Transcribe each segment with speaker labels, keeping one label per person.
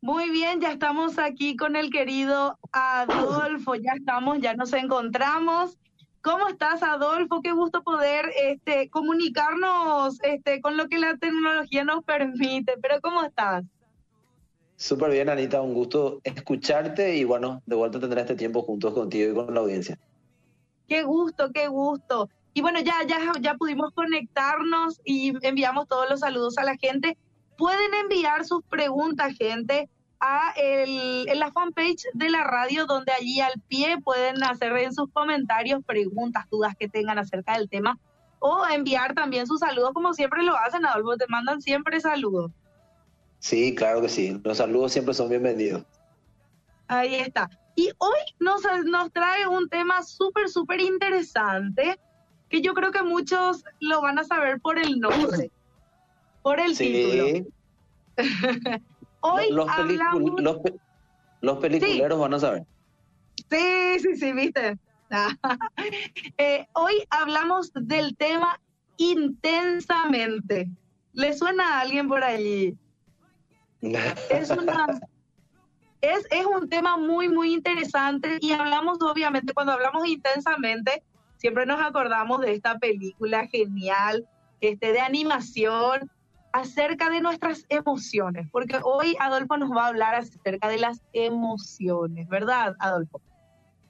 Speaker 1: Muy bien, ya estamos aquí con el querido Adolfo, ya estamos, ya nos encontramos. ¿Cómo estás, Adolfo? Qué gusto poder este, comunicarnos este, con lo que la tecnología nos permite. Pero ¿cómo estás?
Speaker 2: Súper bien, Anita, un gusto escucharte y bueno, de vuelta tendré este tiempo juntos contigo y con la audiencia.
Speaker 1: Qué gusto, qué gusto. Y bueno, ya, ya, ya pudimos conectarnos y enviamos todos los saludos a la gente. Pueden enviar sus preguntas, gente, a el, en la fanpage de la radio, donde allí al pie pueden hacer en sus comentarios preguntas, dudas que tengan acerca del tema, o enviar también sus saludos, como siempre lo hacen, Adolfo, te mandan siempre saludos.
Speaker 2: Sí, claro que sí, los saludos siempre son bienvenidos.
Speaker 1: Ahí está. Y hoy nos, nos trae un tema súper, súper interesante, que yo creo que muchos lo van a saber por el nombre por el título. Hoy
Speaker 2: los,
Speaker 1: hablamos...
Speaker 2: los, peliculeros van a saber.
Speaker 1: Sí, sí, sí, viste. Eh, hoy hablamos del tema intensamente. ¿Le suena a alguien por ahí? es, una, es, es un tema muy, muy interesante y hablamos, obviamente, cuando hablamos intensamente, siempre nos acordamos de esta película genial, este, de animación, acerca de nuestras emociones, porque hoy Adolfo nos va a hablar acerca de las emociones, ¿verdad, Adolfo?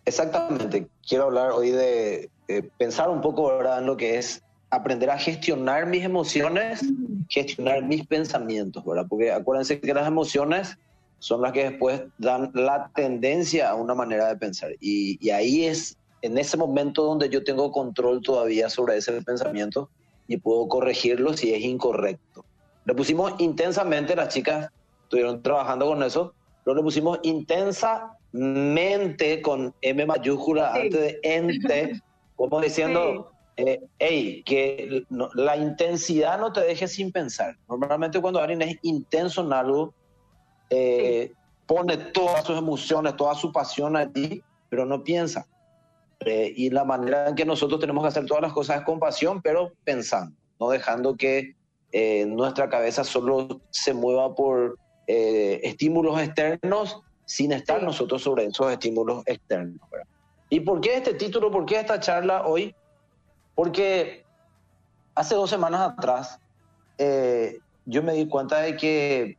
Speaker 2: Exactamente. Quiero hablar hoy de, pensar un poco ¿verdad? en lo que es aprender a gestionar mis emociones, gestionar mis pensamientos, ¿verdad? Porque acuérdense que las emociones son las que después dan la tendencia a una manera de pensar. Y, y ahí es en ese momento donde yo tengo control todavía sobre ese pensamiento y puedo corregirlo si es incorrecto. Le pusimos intensamente, las chicas estuvieron trabajando con eso, pero le pusimos intensamente con M mayúscula antes de ente, como diciendo, hey, eh, que la intensidad no te deje sin pensar. Normalmente cuando alguien es intenso en algo, eh, pone todas sus emociones, toda su pasión allí, pero no piensa. Eh, y la manera en que nosotros tenemos que hacer todas las cosas es con pasión, pero pensando, no dejando que eh, nuestra cabeza solo se mueva por eh, estímulos externos sin estar nosotros sobre esos estímulos externos. ¿Y por qué este título? ¿Por qué esta charla hoy? Porque hace dos semanas atrás yo me di cuenta de que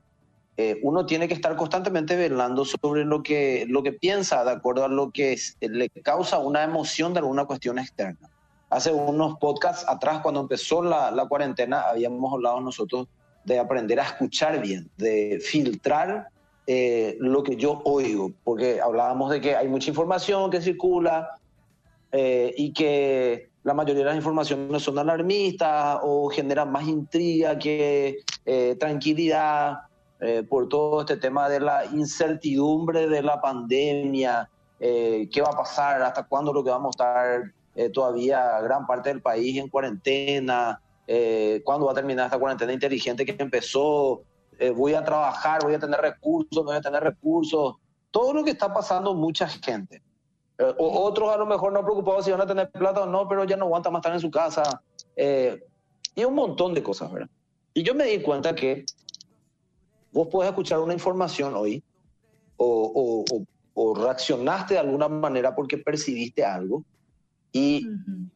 Speaker 2: eh, uno tiene que estar constantemente velando sobre lo que, lo que piensa de acuerdo a lo que le causa una emoción de alguna cuestión externa. Hace unos podcasts atrás, cuando empezó la, cuarentena, habíamos hablado nosotros de aprender a escuchar bien, de filtrar eh, lo que yo oigo, porque hablábamos de que hay mucha información que circula eh, y que la mayoría de las informaciones son alarmistas o generan más intriga que tranquilidad. Eh, por todo este tema de la incertidumbre de la pandemia, qué va a pasar, hasta cuándo lo que vamos a estar eh, todavía gran parte del país en cuarentena, cuándo va a terminar esta cuarentena inteligente que empezó, voy a trabajar, voy a tener recursos, no voy a tener recursos, todo lo que está pasando mucha gente. o otros a lo mejor no preocupados si van a tener plata o no, pero ya no aguantan más estar en su casa. y un montón de cosas, ¿verdad? Y yo me di cuenta que vos puedes escuchar una información hoy o, reaccionaste de alguna manera porque percibiste algo y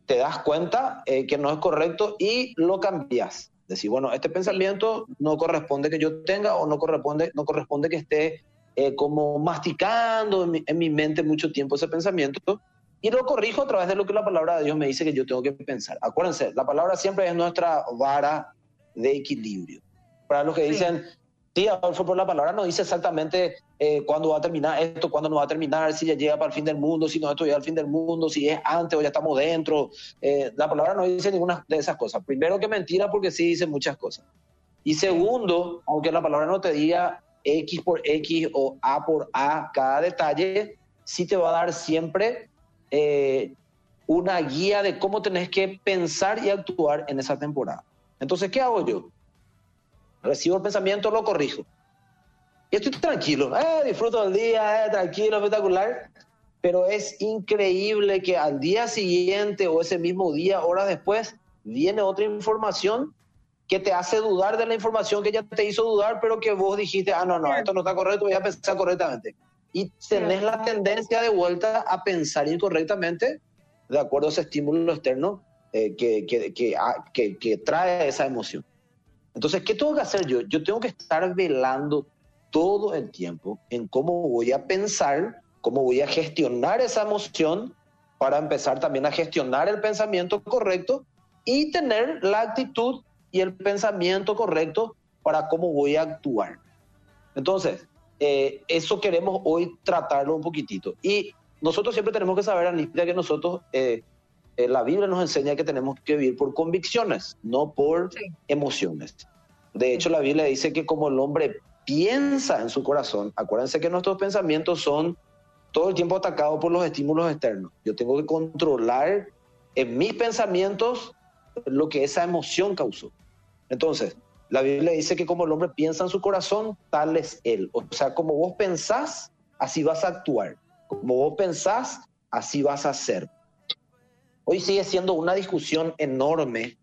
Speaker 2: te das cuenta eh, que no es correcto y lo cambias. Decir, bueno, este pensamiento no corresponde que yo tenga o no corresponde, no corresponde que esté eh, como masticando en mi, mente mucho tiempo ese pensamiento y lo corrijo a través de lo que la palabra de Dios me dice que yo tengo que pensar. Acuérdense, la palabra siempre es nuestra vara de equilibrio. Para los que dicen, Sí, Adolfo, por la palabra no dice exactamente eh, cuándo va a terminar esto, cuándo no va a terminar, si ya llega para el fin del mundo, si no esto ya al fin del mundo, si es antes o ya estamos dentro. Eh, la palabra no dice ninguna de esas cosas. Primero que mentira porque sí dice muchas cosas. Y segundo, aunque la palabra no te diga X por X o A por A cada detalle, sí te va a dar siempre eh, una guía de cómo tenés que pensar y actuar en esa temporada. Entonces, ¿qué hago yo? Recibo el pensamiento, lo corrijo. Y estoy tranquilo, eh, disfruto del día, eh, tranquilo, espectacular. Pero es increíble que al día siguiente o ese mismo día, horas después, viene otra información que te hace dudar de la información que ya te hizo dudar, pero que vos dijiste, ah, no, no, esto no está correcto, voy a pensar correctamente. Y tenés la tendencia de vuelta a pensar incorrectamente de acuerdo a ese estímulo externo eh, que, que, ah, que, que, trae esa emoción. Entonces, ¿qué tengo que hacer yo? Yo tengo que estar velando todo el tiempo en cómo voy a pensar, cómo voy a gestionar esa emoción para empezar también a gestionar el pensamiento correcto y tener la actitud y el pensamiento correcto para cómo voy a actuar. Entonces, eh, eso queremos hoy tratarlo un poquitito. Y nosotros siempre tenemos que saber, Anita, que nosotros, eh, eh, la Biblia nos enseña que tenemos que vivir por convicciones, no por emociones. De hecho, la Biblia dice que como el hombre piensa en su corazón, acuérdense que nuestros pensamientos son todo el tiempo atacados por los estímulos externos. Yo tengo que controlar en mis pensamientos lo que esa emoción causó. Entonces, la Biblia dice que como el hombre piensa en su corazón, tal es él. O sea, como vos pensás, así vas a actuar. Como vos pensás, así vas a hacer. Hoy sigue siendo una discusión enorme.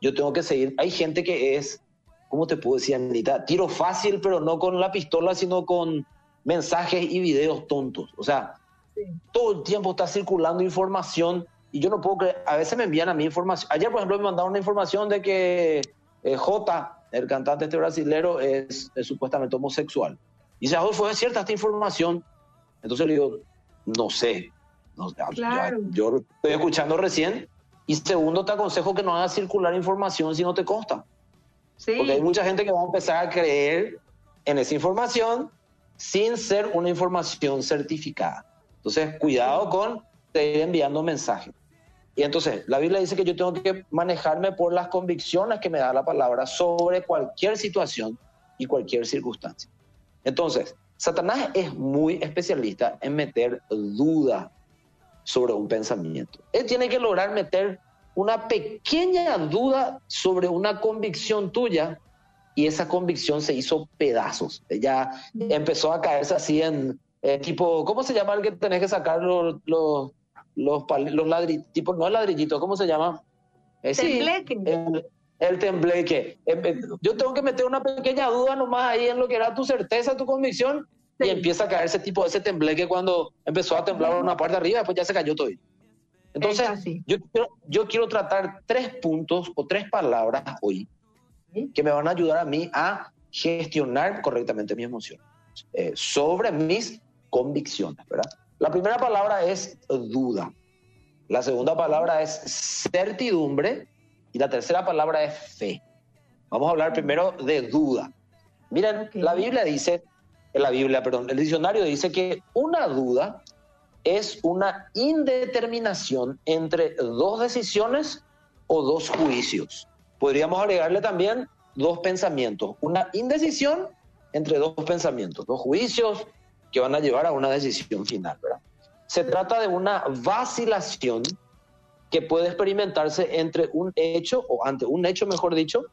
Speaker 2: Yo tengo que seguir. Hay gente que es, ¿cómo te puedo decir, Anita? Tiro fácil, pero no con la pistola, sino con mensajes y videos tontos. O sea, todo el tiempo está circulando información y yo no puedo creer. A veces me envían a mí información. Ayer, por ejemplo, me mandaron una información de que eh, J, el cantante este brasilero, es, supuestamente homosexual. Y dice, ¿fue cierta esta información? Entonces le digo, no sé. Yo estoy escuchando recién. Y segundo, te aconsejo que no hagas circular información si no te consta. Porque hay mucha gente que va a empezar a creer en esa información sin ser una información certificada. Entonces, cuidado con seguir enviando mensajes. Y entonces, la Biblia dice que yo tengo que manejarme por las convicciones que me da la palabra sobre cualquier situación y cualquier circunstancia. Entonces, Satanás es muy especialista en meter duda sobre un pensamiento. Él tiene que lograr meter una pequeña duda sobre una convicción tuya y esa convicción se hizo pedazos. Ella empezó a caerse así en eh, tipo, ¿cómo se llama el que tenés que sacar los los, los ladrillitos, no el ladrillito, ¿cómo se llama?
Speaker 1: Eh, tembleque.
Speaker 2: el, tembleque. Eh, eh, yo tengo que meter una pequeña duda nomás ahí en lo que era tu certeza, tu convicción, y empieza a caer ese tipo, ese tembleque cuando empezó a temblar una parte arriba, después ya se cayó todo. Entonces, yo quiero, yo quiero tratar tres puntos o tres palabras hoy que me van a ayudar a mí a gestionar correctamente mi emoción sobre mis convicciones, ¿verdad? La primera palabra es duda. La segunda palabra es certidumbre. Y la tercera palabra es fe. Vamos a hablar primero de duda. Miren, la Biblia dice, la Biblia, perdón, el diccionario dice que una duda es una indeterminación entre dos decisiones o dos juicios. Podríamos agregarle también dos pensamientos, una indecisión entre dos pensamientos, dos juicios, que van a llevar a una decisión final. Se trata de una vacilación que puede experimentarse entre un hecho, o ante un hecho, mejor dicho,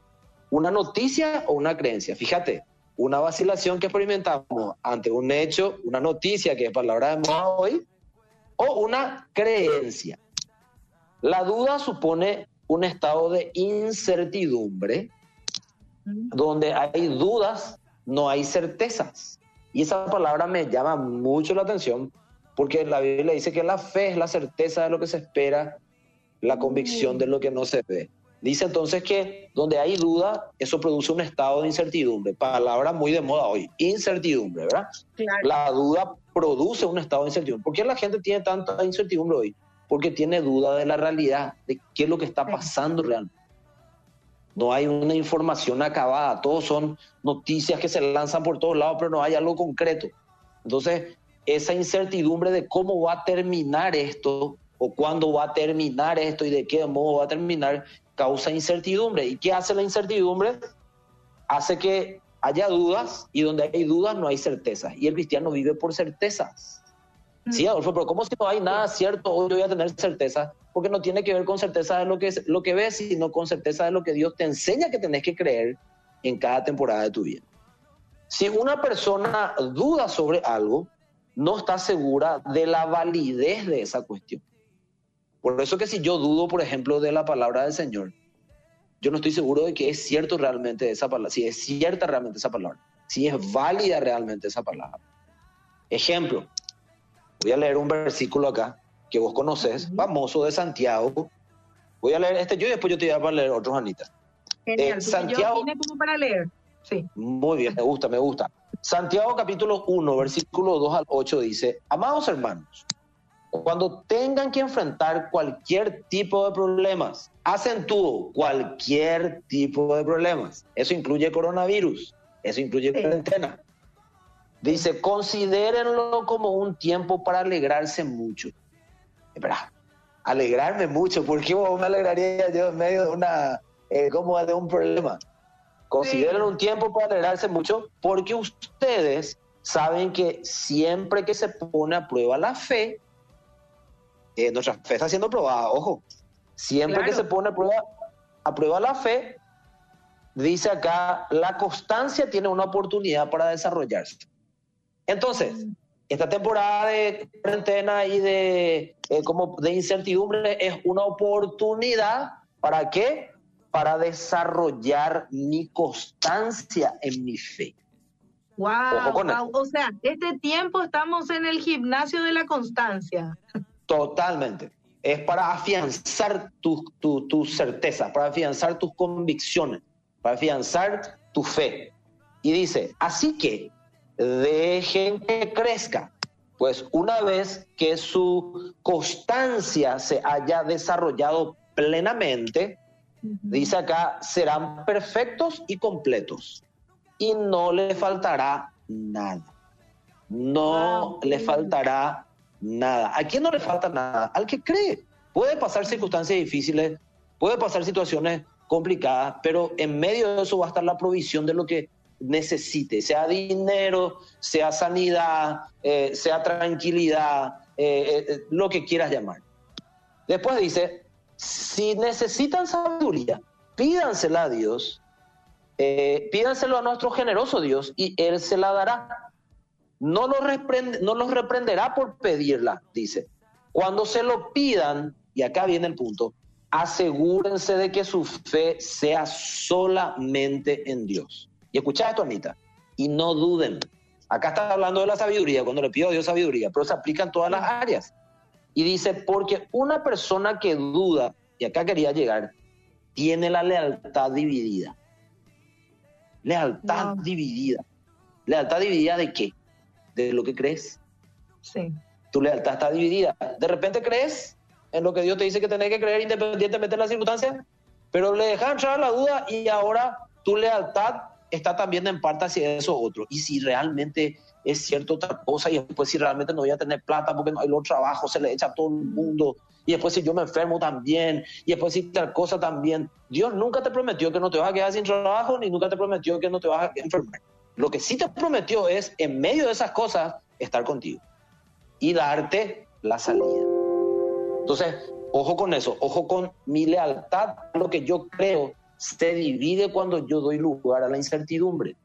Speaker 2: una noticia o una creencia. Fíjate, una vacilación que experimentamos ante un hecho, una noticia, que es palabra de moda hoy, o una creencia. La duda supone un estado de incertidumbre, donde hay dudas, no hay certezas. Y esa palabra me llama mucho la atención porque la Biblia dice que la fe es la certeza de lo que se espera, la convicción de lo que no se ve. Dice entonces que donde hay duda, eso produce un estado de incertidumbre. Palabra muy de moda hoy, incertidumbre, ¿verdad? La duda produce un estado de incertidumbre. ¿Por qué la gente tiene tanta incertidumbre hoy? Porque tiene duda de la realidad, de qué es lo que está pasando realmente. No hay una información acabada, todos son noticias que se lanzan por todos lados, pero no hay algo concreto. Entonces, esa incertidumbre de cómo va a terminar esto o cuándo va a terminar esto y de qué modo va a terminar, causa incertidumbre. ¿Y qué hace la incertidumbre? Hace que haya dudas y donde hay dudas no hay certezas. Y el cristiano vive por certezas. Sí, Adolfo, pero ¿cómo si no hay nada cierto hoy yo voy a tener certeza? porque no tiene que ver con certeza de lo que, es, lo que ves, sino con certeza de lo que Dios te enseña que tenés que creer en cada temporada de tu vida. Si una persona duda sobre algo, no está segura de la validez de esa cuestión. Por eso que si yo dudo, por ejemplo, de la palabra del Señor, yo no estoy seguro de que es cierto realmente esa palabra, si es cierta realmente esa palabra, si es válida realmente esa palabra. Ejemplo, voy a leer un versículo acá que vos conoces, famoso de Santiago. Voy a leer este yo y después yo te voy a leer otros, Anita.
Speaker 1: Genial, eh, Santiago, yo como para leer. Sí.
Speaker 2: Muy bien, me gusta, me gusta. Santiago capítulo 1, versículo 2 al 8 dice, amados hermanos, cuando tengan que enfrentar cualquier tipo de problemas, acentúo cualquier tipo de problemas. Eso incluye coronavirus, eso incluye cuarentena. Dice, considérenlo como un tiempo para alegrarse mucho. Espera, alegrarme mucho, ¿por qué me alegraría yo en medio de una, eh, como de un problema? Consideren un tiempo para alegrarse mucho porque ustedes saben que siempre que se pone a prueba la fe, eh, nuestra fe está siendo probada, ojo, siempre que se pone a prueba, a prueba la fe, dice acá, la constancia tiene una oportunidad para desarrollarse. Entonces, mm. esta temporada de cuarentena y de, eh, como de incertidumbre es una oportunidad para qué? para desarrollar mi constancia en mi fe.
Speaker 1: Wow, o sea, este tiempo estamos en el gimnasio de la constancia.
Speaker 2: Totalmente. Es para afianzar tus tu, certezas, para afianzar tus convicciones, para afianzar tu fe. Y dice, así que dejen que crezca, pues una vez que su constancia se haya desarrollado plenamente, Dice acá, serán perfectos y completos y no le faltará nada. No le faltará nada. ¿A quién no le falta nada? Al que cree. Puede pasar circunstancias difíciles, puede pasar situaciones complicadas, pero en medio de eso va a estar la provisión de lo que necesite, sea dinero, sea sanidad, eh, sea tranquilidad, eh, eh, lo que quieras llamar. Después dice, si necesitan sabiduría, pídansela a Dios, pídanselo a nuestro generoso Dios y Él se la dará. No los, no los reprenderá por pedirla, dice. Cuando se lo pidan, y acá viene el punto, asegúrense de que su fe sea solamente en Dios. Y escucha esto, Anita, y no duden. Acá está hablando de la sabiduría, cuando le pido a Dios sabiduría, pero se aplica en todas las áreas. Y dice, porque una persona que duda, y acá quería llegar, tiene la lealtad dividida. Lealtad dividida. ¿Lealtad dividida de qué? De lo que crees.
Speaker 1: Sí.
Speaker 2: Tu lealtad está dividida. De repente crees en lo que Dios te dice que tenés que creer independientemente de las circunstancias, pero le dejas entrar la duda y ahora tu lealtad está también en parte hacia eso otro. Y si realmente es cierto otra cosa y después si realmente no voy a tener plata porque no hay los trabajos, se le echa a todo el mundo y después si yo me enfermo también y después si tal cosa también. Dios nunca te prometió que no te vas a quedar sin trabajo ni nunca te prometió que no te vas a enfermar. Lo que sí te prometió es en medio de esas cosas estar contigo y darte la salida. Entonces, ojo con eso, ojo con mi lealtad, lo que yo creo se divide cuando yo doy lugar a la incertidumbre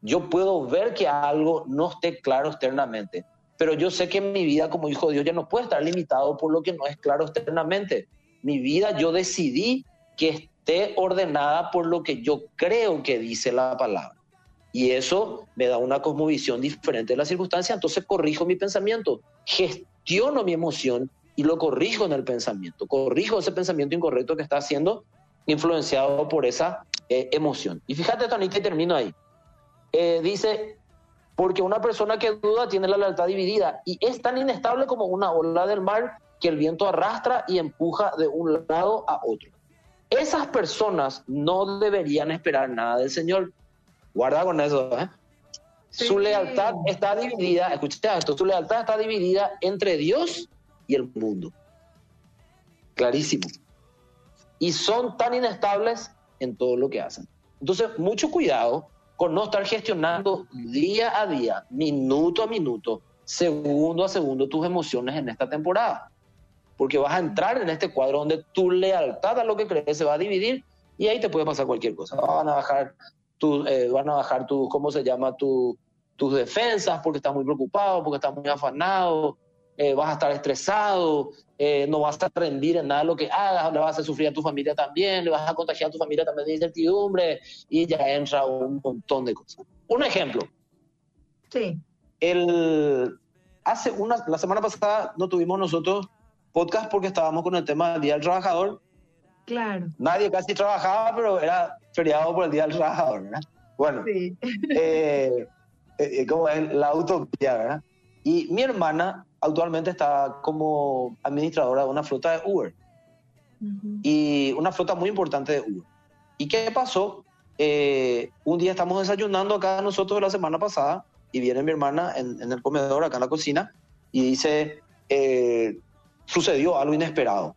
Speaker 2: yo puedo ver que algo no esté claro externamente, pero yo sé que mi vida como hijo de Dios ya no puede estar limitado por lo que no es claro externamente. Mi vida yo decidí que esté ordenada por lo que yo creo que dice la palabra. Y eso me da una cosmovisión diferente de la circunstancia, entonces corrijo mi pensamiento, gestiono mi emoción y lo corrijo en el pensamiento, corrijo ese pensamiento incorrecto que está siendo influenciado por esa eh, emoción. Y fíjate, Tonita, y termino ahí. Eh, dice, porque una persona que duda tiene la lealtad dividida y es tan inestable como una ola del mar que el viento arrastra y empuja de un lado a otro. Esas personas no deberían esperar nada del Señor. Guarda con eso. ¿eh? Su lealtad está dividida, escucha esto, su lealtad está dividida entre Dios y el mundo. Clarísimo. Y son tan inestables en todo lo que hacen. Entonces, mucho cuidado con no estar gestionando día a día, minuto a minuto, segundo a segundo tus emociones en esta temporada. Porque vas a entrar en este cuadro donde tu lealtad a lo que crees se va a dividir y ahí te puede pasar cualquier cosa. Van a bajar, tu, eh, van a bajar tu, ¿cómo se llama? Tu, tus defensas porque estás muy preocupado, porque estás muy afanado. eh, vas a estar estresado, eh, no vas a rendir en nada lo que hagas, le vas a sufrir a tu familia también, le vas a contagiar a tu familia también de incertidumbre y ya entra un montón de cosas. Un ejemplo.
Speaker 1: Sí.
Speaker 2: El, hace una, la semana pasada no tuvimos nosotros podcast porque estábamos con el tema del Día del Trabajador.
Speaker 1: Claro.
Speaker 2: Nadie casi trabajaba, pero era feriado por el Día del Trabajador, ¿verdad? Bueno, sí. eh, eh, como es la utopía, ¿verdad? Y mi hermana actualmente está como administradora de una flota de Uber. Y una flota muy importante de Uber. ¿Y qué pasó? Eh, un día estamos desayunando acá nosotros la semana pasada y viene mi hermana en, el comedor, acá en la cocina, y dice, eh, sucedió algo inesperado.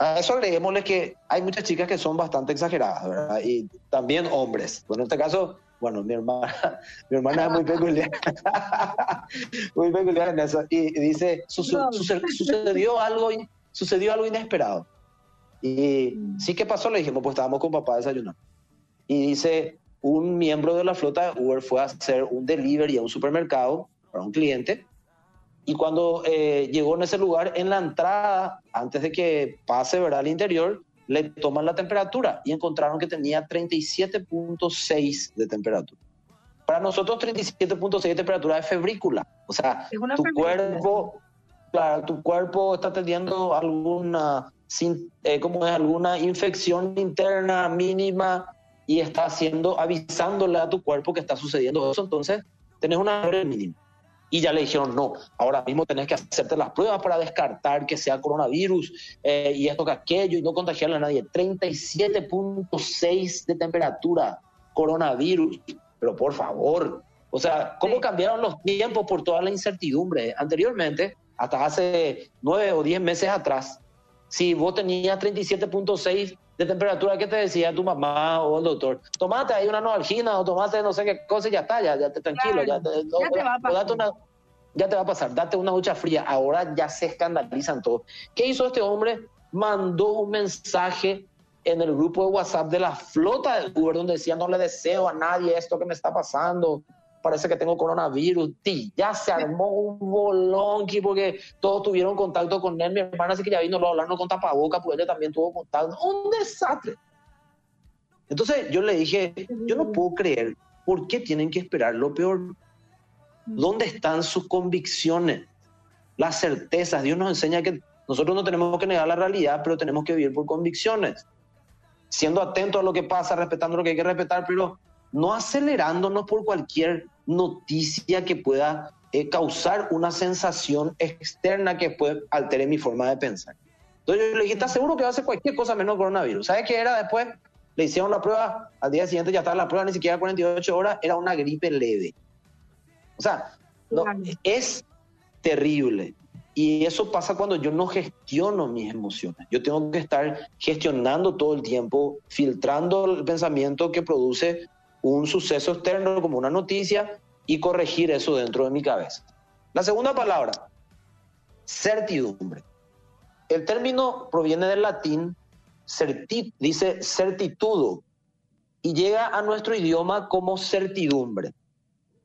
Speaker 2: A eso agreguémosle que hay muchas chicas que son bastante exageradas, ¿verdad? Y también hombres. Bueno, en este caso, bueno, mi hermana, mi hermana es muy peculiar, muy peculiar en eso. Y, dice, sucedió, algo, sucedió algo inesperado. Y mm. sí, ¿qué pasó? Le dijimos, pues estábamos con papá desayunando. Y dice, un miembro de la flota de Uber fue a hacer un delivery a un supermercado para un cliente. Y cuando eh, llegó en ese lugar, en la entrada, antes de que pase ¿verdad? al interior, le toman la temperatura y encontraron que tenía 37.6 de temperatura. Para nosotros 37.6 de temperatura es febrícula, o sea, tu cuerpo, claro, tu cuerpo está teniendo alguna, eh, como es alguna infección interna mínima y está haciendo, avisándole a tu cuerpo que está sucediendo eso, entonces tenés una fiebre mínima y ya le dijeron, no, ahora mismo tenés que hacerte las pruebas para descartar que sea coronavirus eh, y esto que aquello y no contagiarle a nadie. 37.6 de temperatura, coronavirus, pero por favor, o sea, ¿cómo cambiaron los tiempos por toda la incertidumbre? Anteriormente, hasta hace nueve o diez meses atrás, si vos tenías 37.6 de temperatura, ¿qué te decía tu mamá o el doctor? Tomate ahí una noalgina o tomate no sé qué cosa y ya está, ya, ya te, tranquilo. Ya, te, va a pasar. ya te va a pasar, date una ducha fría. Ahora ya se escandalizan todos. ¿Qué hizo este hombre? Mandó un mensaje en el grupo de WhatsApp de la flota de Uber donde decía no le deseo a nadie esto que me está pasando parece que tengo coronavirus. Ya se armó un bolón porque todos tuvieron contacto con él. Mi hermana sí que ya vino a hablarnos con tapaboca, pues ella también tuvo contacto. Un desastre. Entonces yo le dije, yo no puedo creer, ¿por qué tienen que esperar lo peor? ¿Dónde están sus convicciones? Las certezas. Dios nos enseña que nosotros no tenemos que negar la realidad, pero tenemos que vivir por convicciones. Siendo atentos a lo que pasa, respetando lo que hay que respetar, pero no acelerándonos por cualquier noticia que pueda eh, causar una sensación externa que puede alterar mi forma de pensar. Entonces yo le dije, ¿estás seguro que va a hacer cualquier cosa menos coronavirus? ¿Sabes qué era después? Le hicieron la prueba, al día siguiente ya estaba la prueba, ni siquiera 48 horas, era una gripe leve. O sea, es terrible. Y eso pasa cuando yo no gestiono mis emociones. Yo tengo que estar gestionando todo el tiempo, filtrando el pensamiento que produce un suceso externo como una noticia y corregir eso dentro de mi cabeza. La segunda palabra, certidumbre. El término proviene del latín, dice certitudo, y llega a nuestro idioma como certidumbre.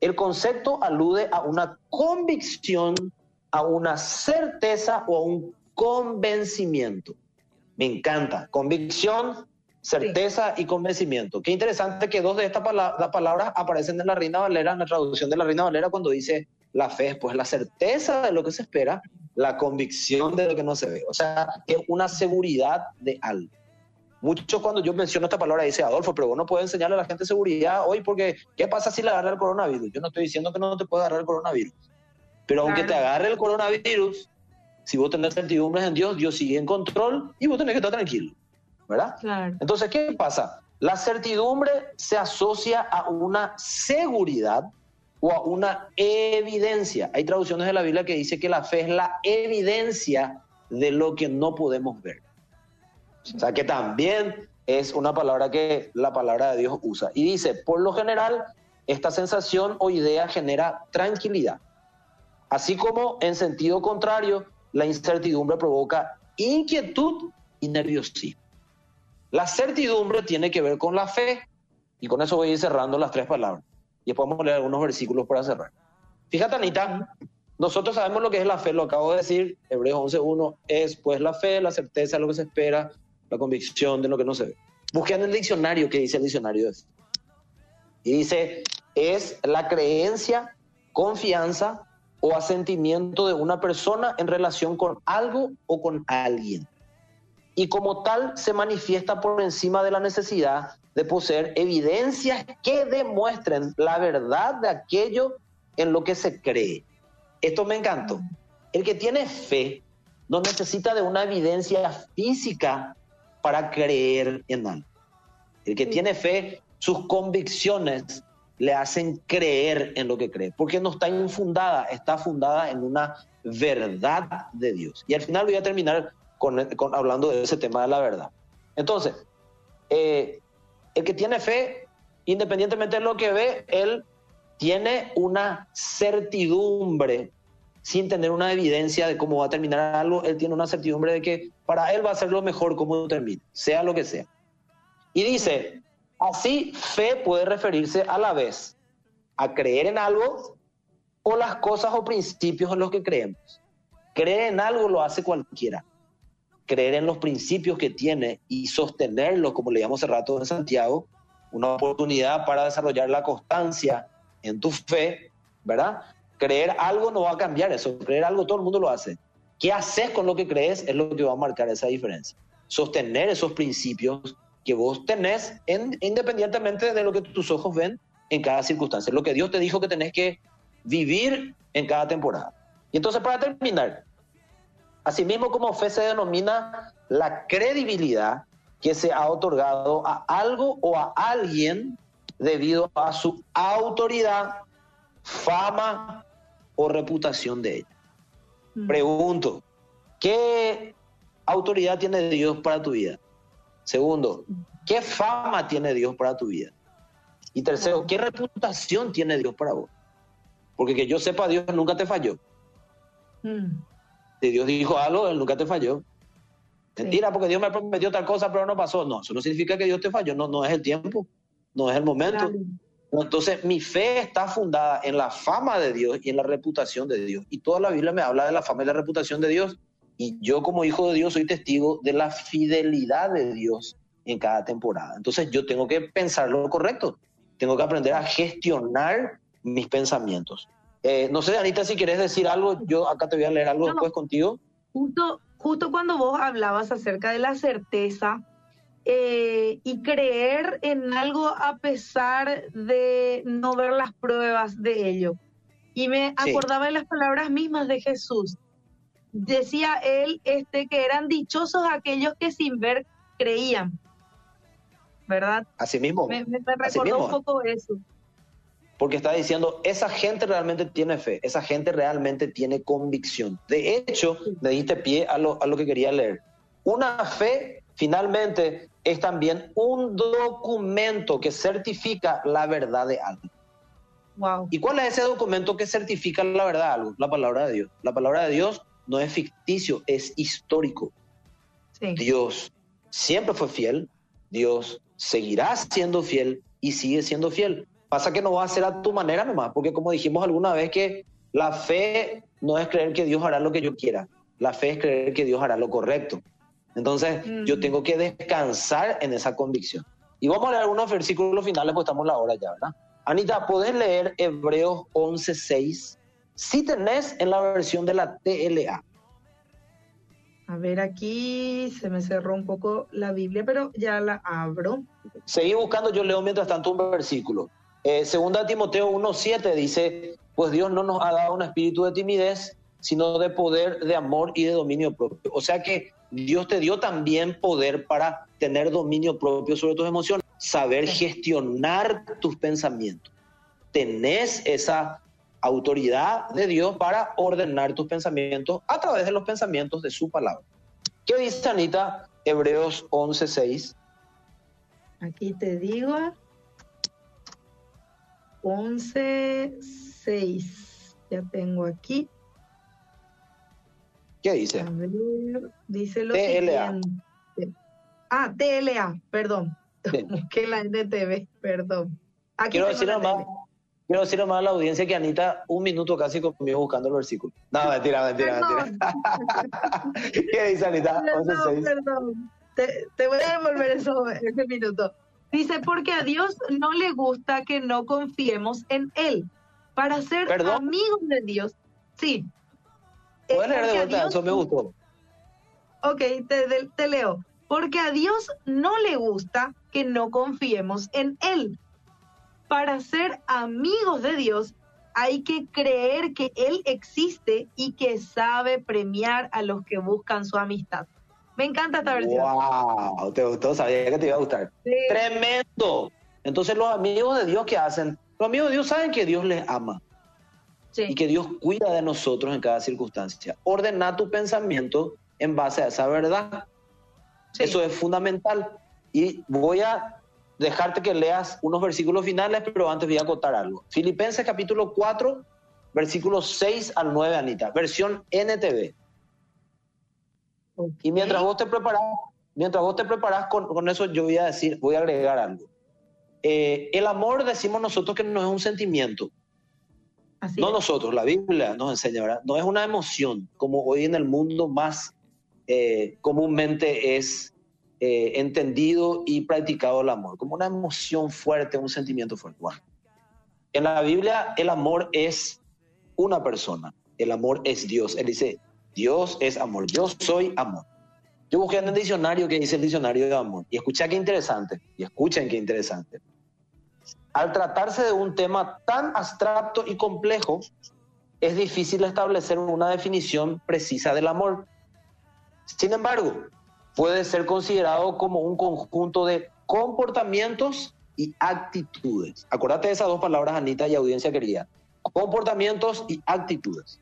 Speaker 2: El concepto alude a una convicción, a una certeza o a un convencimiento. Me encanta. Convicción, certeza y convencimiento. Qué interesante que dos de estas palabras aparecen en la Reina Valera, en la traducción de la Reina Valera, cuando dice la fe, pues la certeza de lo que se espera, la convicción de lo que no se ve. O sea, es una seguridad de algo. Muchos cuando yo menciono esta palabra dice Adolfo, pero vos no puedes enseñarle a la gente seguridad hoy porque ¿qué pasa si le agarra el coronavirus? Yo no estoy diciendo que no te pueda agarrar el coronavirus. Pero aunque te agarre el coronavirus, si vos tenés certidumbres en Dios, Dios sigue en control y vos tenés que estar tranquilo. ¿Verdad? Entonces, ¿qué pasa? La certidumbre se asocia a una seguridad o a una evidencia. Hay traducciones de la Biblia que dice que la fe es la evidencia de lo que no podemos ver. O sea que también es una palabra que la palabra de Dios usa. Y dice, por lo general, esta sensación o idea genera tranquilidad. Así como en sentido contrario, la incertidumbre provoca inquietud y nerviosismo. La certidumbre tiene que ver con la fe. Y con eso voy a ir cerrando las tres palabras. Y después vamos a leer algunos versículos para cerrar. Fíjate, Anita, nosotros sabemos lo que es la fe, lo acabo de decir, Hebreos 11.1 es pues la fe, la certeza de lo que se espera, la convicción de lo que no se ve. Busquen el diccionario que dice el diccionario fe. Y dice, es la creencia, confianza o asentimiento de una persona en relación con algo o con alguien. Y como tal se manifiesta por encima de la necesidad de poseer evidencias que demuestren la verdad de aquello en lo que se cree. Esto me encantó. El que tiene fe no necesita de una evidencia física para creer en algo. El que tiene fe, sus convicciones le hacen creer en lo que cree, porque no está infundada, está fundada en una verdad de Dios. Y al final voy a terminar con, hablando de ese tema de la verdad. Entonces, eh, el que tiene fe, independientemente de lo que ve, él tiene una certidumbre sin tener una evidencia de cómo va a terminar algo, él tiene una certidumbre de que para él va a ser lo mejor como termine, sea lo que sea. Y dice, así fe puede referirse a la vez a creer en algo o las cosas o principios en los que creemos. Creer en algo lo hace cualquiera. Creer en los principios que tiene y sostenerlos, como le llamamos hace rato en Santiago, una oportunidad para desarrollar la constancia en tu fe, ¿verdad? Creer algo no va a cambiar eso, creer algo todo el mundo lo hace. ¿Qué haces con lo que crees? Es lo que va a marcar esa diferencia. Sostener esos principios que vos tenés independientemente de lo que tus ojos ven en cada circunstancia, lo que Dios te dijo que tenés que vivir en cada temporada. Y entonces para terminar, asimismo como fe se denomina la credibilidad que se ha otorgado a algo o a alguien debido a su autoridad, fama o reputación de ella. Mm. Pregunto, ¿qué autoridad tiene Dios para tu vida? Segundo, ¿qué fama tiene Dios para tu vida? Y tercero, ¿qué reputación tiene Dios para vos? Porque que yo sepa, Dios nunca te falló. Mm. Si Dios dijo algo, Él nunca te falló. Mentira, porque Dios me prometió tal cosa, pero no pasó. No, eso no significa que Dios te falló, no, no es el tiempo no es el momento. Entonces, mi fe está fundada en la fama de Dios y en la reputación de Dios. Y toda la Biblia me habla de la fama y la reputación de Dios. Y yo como hijo de Dios soy testigo de la fidelidad de Dios en cada temporada. Entonces, yo tengo que pensar lo correcto. Tengo que aprender a gestionar mis pensamientos. Eh, no sé, Anita, si quieres decir algo, yo acá te voy a leer algo después contigo.
Speaker 1: Justo, justo cuando vos hablabas acerca de la certeza, eh, y creer en algo a pesar de no ver las pruebas de ello. Y me acordaba de las palabras mismas de Jesús. Decía él este, que eran dichosos aquellos que sin ver creían. ¿Verdad?
Speaker 2: Así mismo.
Speaker 1: Me, recordó un poco eso.
Speaker 2: Porque está diciendo, esa gente realmente tiene fe, esa gente realmente tiene convicción. De hecho, me diste pie a lo, a lo que quería leer. Una fe finalmente es también un documento que certifica la verdad de algo.
Speaker 1: Wow.
Speaker 2: ¿Y cuál es ese documento que certifica la verdad de algo? La palabra de Dios. La palabra de Dios no es ficticio, es histórico. Dios siempre fue fiel, Dios seguirá siendo fiel y sigue siendo fiel. Pasa que no va a ser a tu manera nomás, porque como dijimos alguna vez que la fe no es creer que Dios hará lo que yo quiera, la fe es creer que Dios hará lo correcto. Entonces, yo tengo que descansar en esa convicción. Y vamos a leer algunos versículos finales, pues estamos la hora ya, ¿verdad? Anita, ¿podés leer Hebreos 11.6? Si tenés en la versión de la TLA.
Speaker 1: A ver, aquí se me cerró un poco la Biblia, pero ya la abro.
Speaker 2: Seguí buscando, yo leo mientras tanto un versículo. Eh, segunda Timoteo 1.7 dice, pues Dios no nos ha dado un espíritu de timidez, sino de poder, de amor y de dominio propio. O sea que Dios te dio también poder para tener dominio propio sobre tus emociones, saber gestionar tus pensamientos. Tenés esa autoridad de Dios para ordenar tus pensamientos a través de los pensamientos de su palabra. ¿Qué dice Anita? Hebreos 11:6.
Speaker 1: Aquí te digo 11:6. Ya tengo aquí.
Speaker 2: ¿Qué dice?
Speaker 1: dice lo TLA. Ah, TLA, perdón. que la NTV, perdón.
Speaker 2: Quiero decir nomás, quiero decirle más a la audiencia que Anita, un minuto casi conmigo buscando el versículo. No, mentira, mentira, mentira. ¿Qué dice Anita?
Speaker 1: Perdón, perdón. Te, te, voy a devolver eso, ese minuto. Dice, porque a Dios no le gusta que no confiemos en Él. Para ser amigos de Dios, sí.
Speaker 2: Puedes leer de vuelta, eso me gustó.
Speaker 1: Ok, te, te leo. Porque a Dios no le gusta que no confiemos en Él. Para ser amigos de Dios hay que creer que Él existe y que sabe premiar a los que buscan su amistad. Me encanta esta versión.
Speaker 2: ¡Wow! ¿Te gustó? Sabía que te iba a gustar. ¡Tremendo! Entonces los amigos de Dios, ¿qué hacen? Los amigos de Dios saben que Dios les ama. Y que Dios cuida de nosotros en cada circunstancia. Ordena tu pensamiento en base a esa verdad. Eso es fundamental. Y voy a dejarte que leas unos versículos finales, pero antes voy a contar algo. Filipenses capítulo 4, versículos 6 al 9, Anita, versión NTV. Y mientras vos te preparas, mientras vos te preparas con, con, eso, yo voy a decir, voy a agregar algo. Eh, el amor decimos nosotros que no es un sentimiento. no nosotros, la Biblia nos enseña, ¿verdad? No es una emoción, como hoy en el mundo más eh, comúnmente es eh, entendido y practicado el amor, como una emoción fuerte, un sentimiento fuerte. en la Biblia el amor es una persona, el amor es Dios. Él dice, Dios es amor, yo soy amor. Yo busqué en el diccionario que dice el diccionario de amor y escuché qué interesante, y escuchen qué interesante. Al tratarse de un tema tan abstracto y complejo, es difícil establecer una definición precisa del amor. Sin embargo, puede ser considerado como un conjunto de comportamientos y actitudes. Acordate de esas dos palabras, Anita y audiencia querida. Comportamientos y actitudes.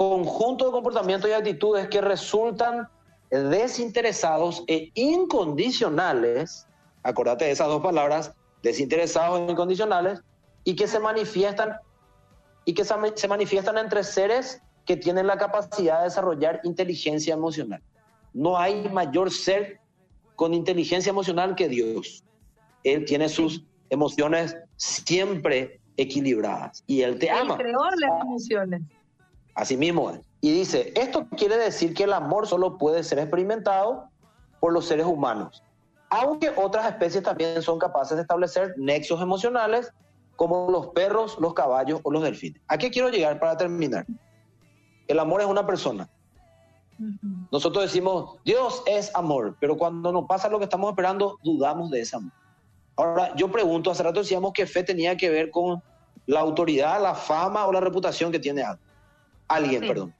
Speaker 2: Conjunto de comportamientos y actitudes que resultan desinteresados e incondicionales. Acordate de esas dos palabras, desinteresados e incondicionales, y que se manifiestan y que se manifiestan entre seres que tienen la capacidad de desarrollar inteligencia emocional. No hay mayor ser con inteligencia emocional que Dios. Él tiene sus emociones siempre equilibradas y Él te ama.
Speaker 1: creó las emociones.
Speaker 2: Así mismo. Y dice, esto quiere decir que el amor solo puede ser experimentado por los seres humanos, aunque otras especies también son capaces de establecer nexos emocionales como los perros, los caballos o los delfines. ¿A qué quiero llegar para terminar? El amor es una persona. Nosotros decimos, Dios es amor, pero cuando nos pasa lo que estamos esperando, dudamos de ese amor. Ahora, yo pregunto, hace rato decíamos que fe tenía que ver con la autoridad, la fama o la reputación que tiene alguien. perdón.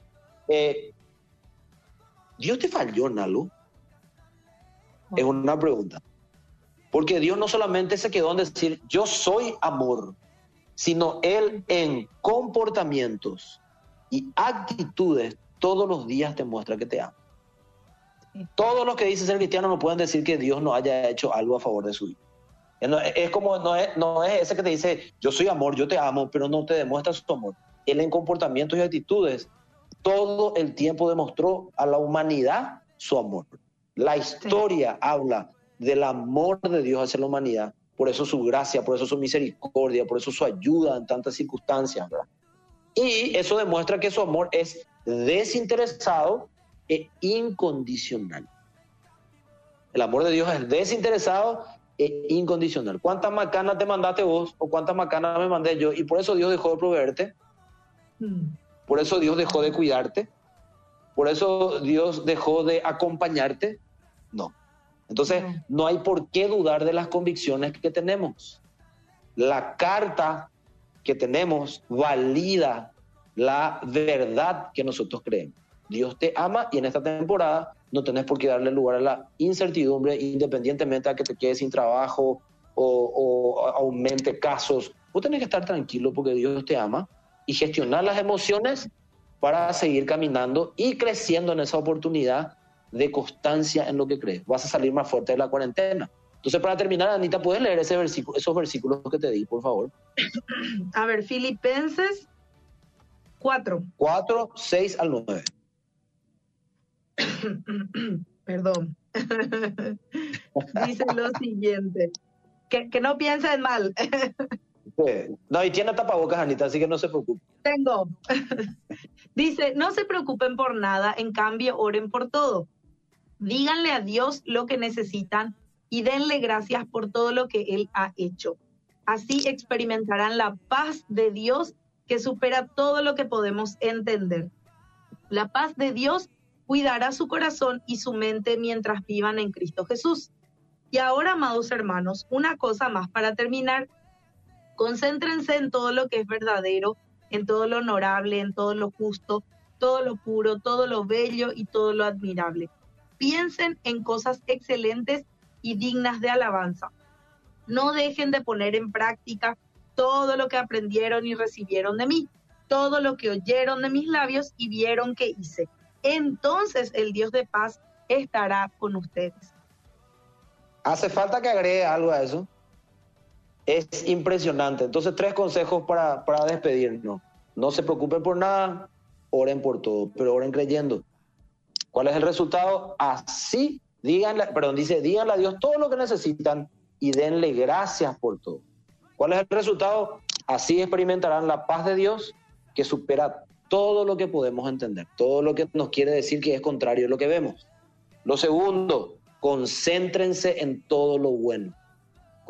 Speaker 2: Eh, ¿Dios te falló en algo? Es una pregunta. Porque Dios no solamente se quedó en decir, yo soy amor, sino Él en comportamientos, y actitudes todos los días te muestra que te ama. Todos los que dicen ser cristiano no pueden decir que Dios no haya hecho algo a favor de su hijo. Es como, no es, no es ese que te dice, yo soy amor, yo te amo, pero no te demuestra su amor. Él en comportamientos y actitudes todo el tiempo demostró a la humanidad su amor. La historia habla del amor de Dios hacia la humanidad, por eso su gracia, por eso su misericordia, por eso su ayuda en tantas circunstancias. ¿verdad? Y eso demuestra que su amor es desinteresado e incondicional. El amor de Dios es desinteresado e incondicional. ¿Cuántas macanas te mandaste vos o cuántas macanas me mandé yo? Y por eso Dios dejó de proveerte. Por eso Dios dejó de cuidarte. Por eso Dios dejó de acompañarte. No. Entonces, no hay por qué dudar de las convicciones que tenemos. La carta que tenemos valida la verdad que nosotros creemos. Dios te ama y en esta temporada no tenés por qué darle lugar a la incertidumbre independientemente a que te quedes sin trabajo o, aumente casos. Vos tenés que estar tranquilo porque Dios te ama y gestionar las emociones para seguir caminando y creciendo en esa oportunidad de constancia en lo que crees. Vas a salir más fuerte de la cuarentena. Entonces, para terminar, Anita, ¿puedes leer ese versículo, esos versículos que te di, por favor?
Speaker 1: A ver, Filipenses 4.
Speaker 2: 4, 6 al 9.
Speaker 1: Perdón. Dice lo siguiente. Que, que no piensen mal.
Speaker 2: No, y tiene tapabocas, Anita, así que no se preocupe.
Speaker 1: Tengo. Dice, no se preocupen por nada, en cambio, oren por todo. Díganle a Dios lo que necesitan y denle gracias por todo lo que Él ha hecho. Así experimentarán la paz de Dios que supera todo lo que podemos entender. La paz de Dios cuidará su corazón y su mente mientras vivan en Cristo Jesús. Y ahora, amados hermanos, una cosa más para terminar. Concéntrense en todo lo que es verdadero, en todo lo honorable, en todo lo justo, todo lo puro, todo lo bello y todo lo admirable. Piensen en cosas excelentes y dignas de alabanza. No dejen de poner en práctica todo lo que aprendieron y recibieron de mí, todo lo que oyeron de mis labios y vieron que hice. Entonces el Dios de paz estará con ustedes.
Speaker 2: Hace falta que agregue algo a eso. Es impresionante. Entonces, tres consejos para, para despedirnos. No se preocupen por nada, oren por todo, pero oren creyendo. ¿Cuál es el resultado? Así, díganle, perdón, dice, díganle a Dios todo lo que necesitan y denle gracias por todo. ¿Cuál es el resultado? Así experimentarán la paz de Dios que supera todo lo que podemos entender, todo lo que nos quiere decir que es contrario a lo que vemos. Lo segundo, concéntrense en todo lo bueno.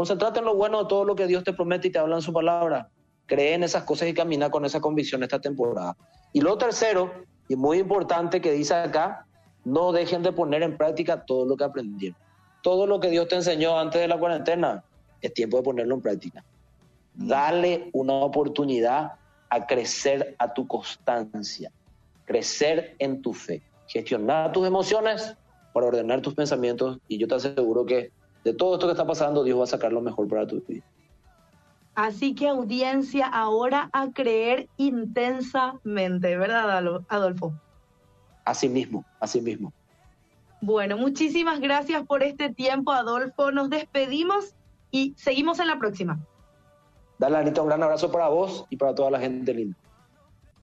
Speaker 2: Concéntrate en lo bueno de todo lo que Dios te promete y te habla en su palabra. Cree en esas cosas y camina con esa convicción esta temporada. Y lo tercero, y muy importante que dice acá, no dejen de poner en práctica todo lo que aprendieron. Todo lo que Dios te enseñó antes de la cuarentena, es tiempo de ponerlo en práctica. Dale una oportunidad a crecer a tu constancia, crecer en tu fe, gestionar tus emociones para ordenar tus pensamientos y yo te aseguro que de todo esto que está pasando Dios va a sacar lo mejor para tu vida.
Speaker 1: Así que audiencia, ahora a creer intensamente, ¿verdad, Adolfo?
Speaker 2: Así mismo, así mismo.
Speaker 1: Bueno, muchísimas gracias por este tiempo, Adolfo. Nos despedimos y seguimos en la próxima.
Speaker 2: Dale, Anita, un gran abrazo para vos y para toda la gente linda.